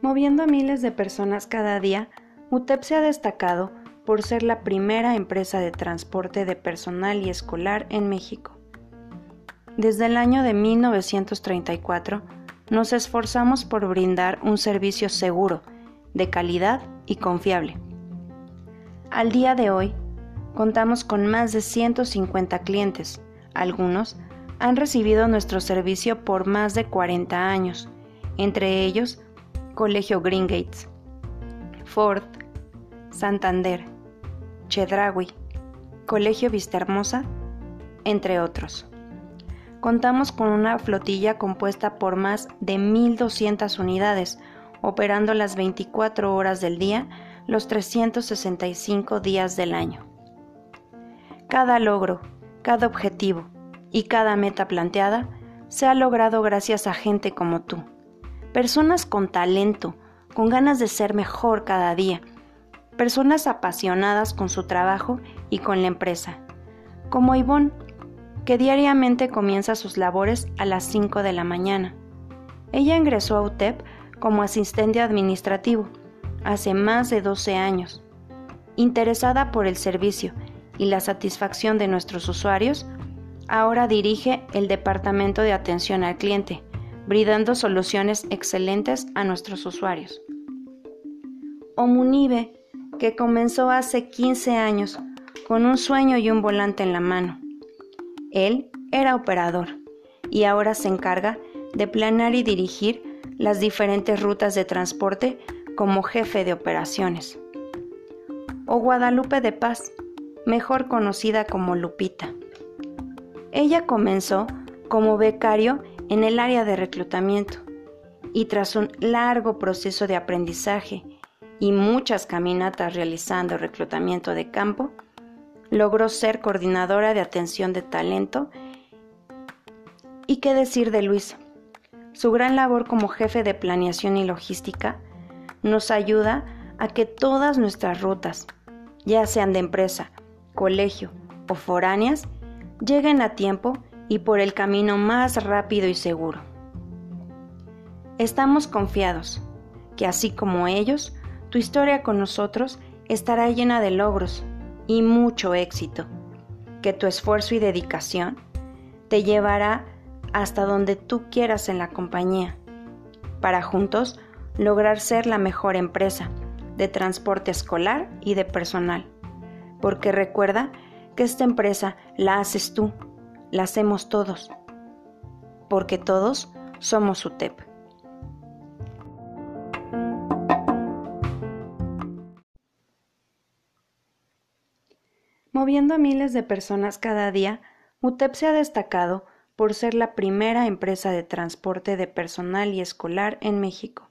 Moviendo a miles de personas cada día, UTEP se ha destacado por ser la primera empresa de transporte de personal y escolar en México. Desde el año de 1934, nos esforzamos por brindar un servicio seguro, de calidad y confiable. Al día de hoy, contamos con más de 150 clientes. Algunos han recibido nuestro servicio por más de 40 años, entre ellos Colegio Green Gates, Ford, Santander, Chedraui, Colegio Vistahermosa, entre otros. Contamos con una flotilla compuesta por más de 1.200 unidades, operando las 24 horas del día, los 365 días del año. Cada logro, cada objetivo y cada meta planteada se ha logrado gracias a gente como tú personas con talento, con ganas de ser mejor cada día, personas apasionadas con su trabajo y con la empresa, como Ivonne, que diariamente comienza sus labores a las 5 de la mañana. Ella ingresó a UTEP como asistente administrativo hace más de 12 años. Interesada por el servicio y la satisfacción de nuestros usuarios, ahora dirige el Departamento de Atención al Cliente, brindando soluciones excelentes a nuestros usuarios. Omunibe, que comenzó hace 15 años con un sueño y un volante en la mano. Él era operador y ahora se encarga de planear y dirigir las diferentes rutas de transporte como jefe de operaciones. O Guadalupe de Paz, mejor conocida como Lupita. Ella comenzó como becario en el área de reclutamiento y tras un largo proceso de aprendizaje y muchas caminatas realizando reclutamiento de campo, logró ser coordinadora de atención de talento. ¿Y qué decir de Luis? Su gran labor como jefe de planeación y logística nos ayuda a que todas nuestras rutas, ya sean de empresa, colegio o foráneas, lleguen a tiempo y por el camino más rápido y seguro. Estamos confiados que así como ellos, tu historia con nosotros estará llena de logros y mucho éxito, que tu esfuerzo y dedicación te llevará hasta donde tú quieras en la compañía, para juntos lograr ser la mejor empresa de transporte escolar y de personal. Porque recuerda que esta empresa la haces tú la hacemos todos, porque todos somos UTEP. Moviendo a miles de personas cada día, UTEP se ha destacado por ser la primera empresa de transporte de personal y escolar en México.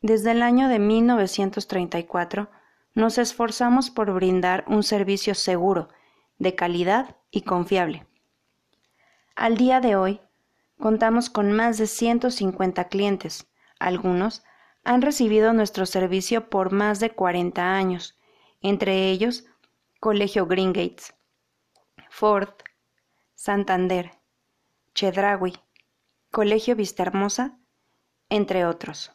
Desde el año de 1934, nos esforzamos por brindar un servicio seguro, de calidad y confiable. Al día de hoy, contamos con más de 150 clientes. Algunos han recibido nuestro servicio por más de 40 años, entre ellos Colegio Green Gates, Ford, Santander, Chedraui, Colegio Vistahermosa, entre otros.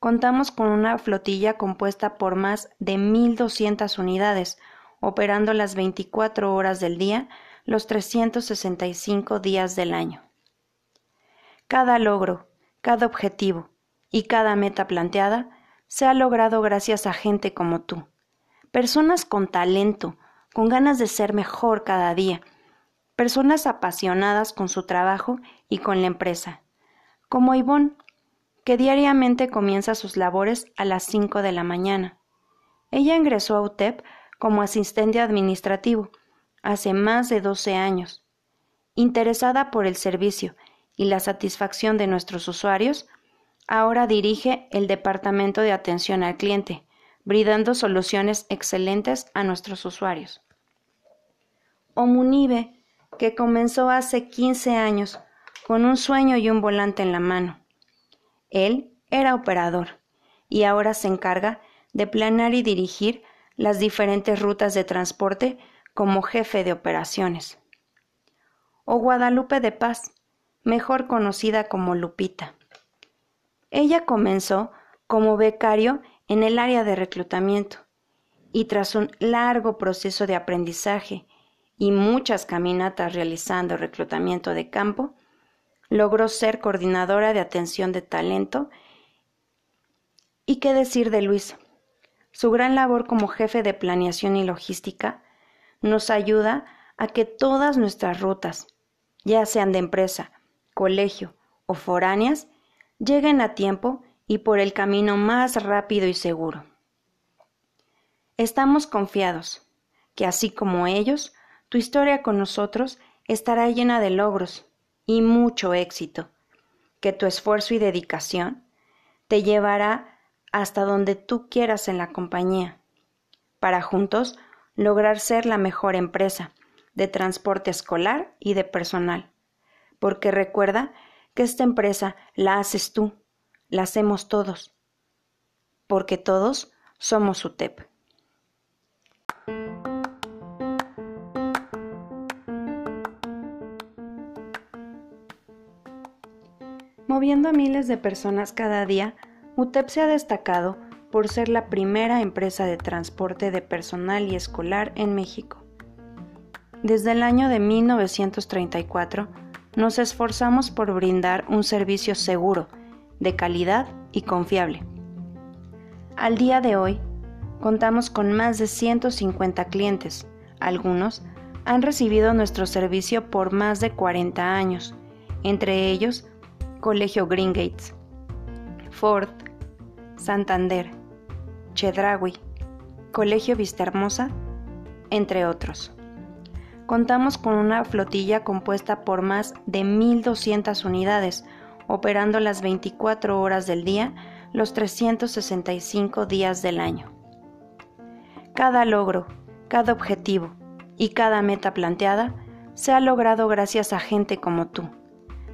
Contamos con una flotilla compuesta por más de 1.200 unidades, operando las 24 horas del día los 365 días del año. Cada logro, cada objetivo y cada meta planteada se ha logrado gracias a gente como tú, personas con talento, con ganas de ser mejor cada día, personas apasionadas con su trabajo y con la empresa, como Ivonne, que diariamente comienza sus labores a las 5 de la mañana. Ella ingresó a UTEP como asistente administrativo hace más de 12 años. Interesada por el servicio y la satisfacción de nuestros usuarios, ahora dirige el Departamento de Atención al Cliente, brindando soluciones excelentes a nuestros usuarios. Omunibe, que comenzó hace 15 años con un sueño y un volante en la mano. Él era operador y ahora se encarga de planear y dirigir las diferentes rutas de transporte como jefe de operaciones. O Guadalupe de Paz, mejor conocida como Lupita. Ella comenzó como becario en el área de reclutamiento y tras un largo proceso de aprendizaje y muchas caminatas realizando reclutamiento de campo, logró ser coordinadora de atención de talento. ¿Y qué decir de Luis? Su gran labor como jefe de planeación y logística nos ayuda a que todas nuestras rutas, ya sean de empresa, colegio o foráneas, lleguen a tiempo y por el camino más rápido y seguro. Estamos confiados que así como ellos, tu historia con nosotros estará llena de logros y mucho éxito, que tu esfuerzo y dedicación te llevará hasta donde tú quieras en la compañía, para juntos lograr ser la mejor empresa de transporte escolar y de personal. Porque recuerda que esta empresa la haces tú, la hacemos todos, porque todos somos UTEP. Moviendo a miles de personas cada día, UTEP se ha destacado por ser la primera empresa de transporte de personal y escolar en México. Desde el año de 1934, nos esforzamos por brindar un servicio seguro, de calidad y confiable. Al día de hoy, contamos con más de 150 clientes. Algunos han recibido nuestro servicio por más de 40 años, entre ellos Colegio Green Gates, Ford, Santander, Chedraui, Colegio Vistahermosa, entre otros. Contamos con una flotilla compuesta por más de 1.200 unidades, operando las 24 horas del día, los 365 días del año. Cada logro, cada objetivo y cada meta planteada se ha logrado gracias a gente como tú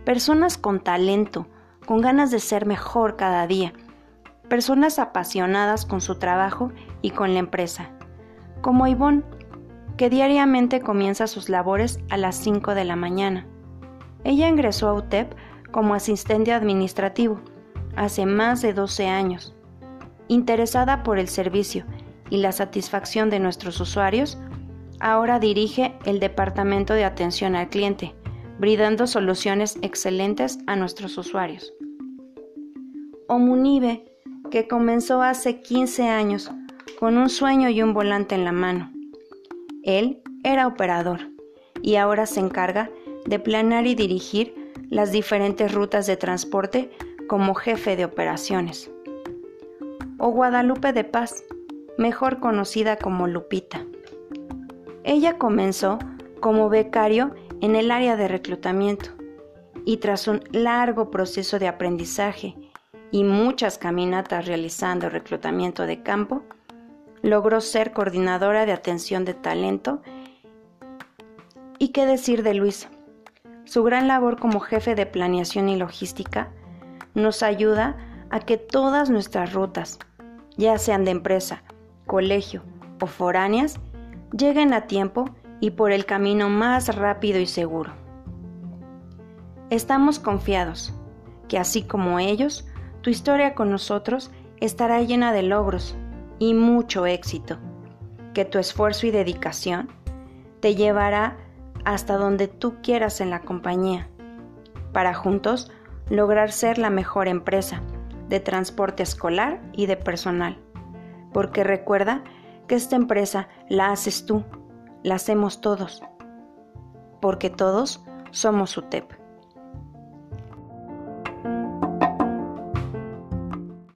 personas con talento, con ganas de ser mejor cada día, personas apasionadas con su trabajo y con la empresa, como Ivonne, que diariamente comienza sus labores a las 5 de la mañana. Ella ingresó a UTEP como asistente administrativo hace más de 12 años. Interesada por el servicio y la satisfacción de nuestros usuarios, ahora dirige el Departamento de Atención al Cliente, brindando soluciones excelentes a nuestros usuarios. Omunibe, que comenzó hace 15 años con un sueño y un volante en la mano. Él era operador y ahora se encarga de planear y dirigir las diferentes rutas de transporte como jefe de operaciones. O Guadalupe de Paz, mejor conocida como Lupita. Ella comenzó como becario en el área de reclutamiento y tras un largo proceso de aprendizaje y muchas caminatas realizando reclutamiento de campo, logró ser coordinadora de atención de talento. ¿Y qué decir de Luis? Su gran labor como jefe de planeación y logística nos ayuda a que todas nuestras rutas, ya sean de empresa, colegio o foráneas, lleguen a tiempo y por el camino más rápido y seguro. Estamos confiados que así como ellos, tu historia con nosotros estará llena de logros y mucho éxito, que tu esfuerzo y dedicación te llevará hasta donde tú quieras en la compañía, para juntos lograr ser la mejor empresa de transporte escolar y de personal, porque recuerda que esta empresa la haces tú la hacemos todos, porque todos somos UTEP.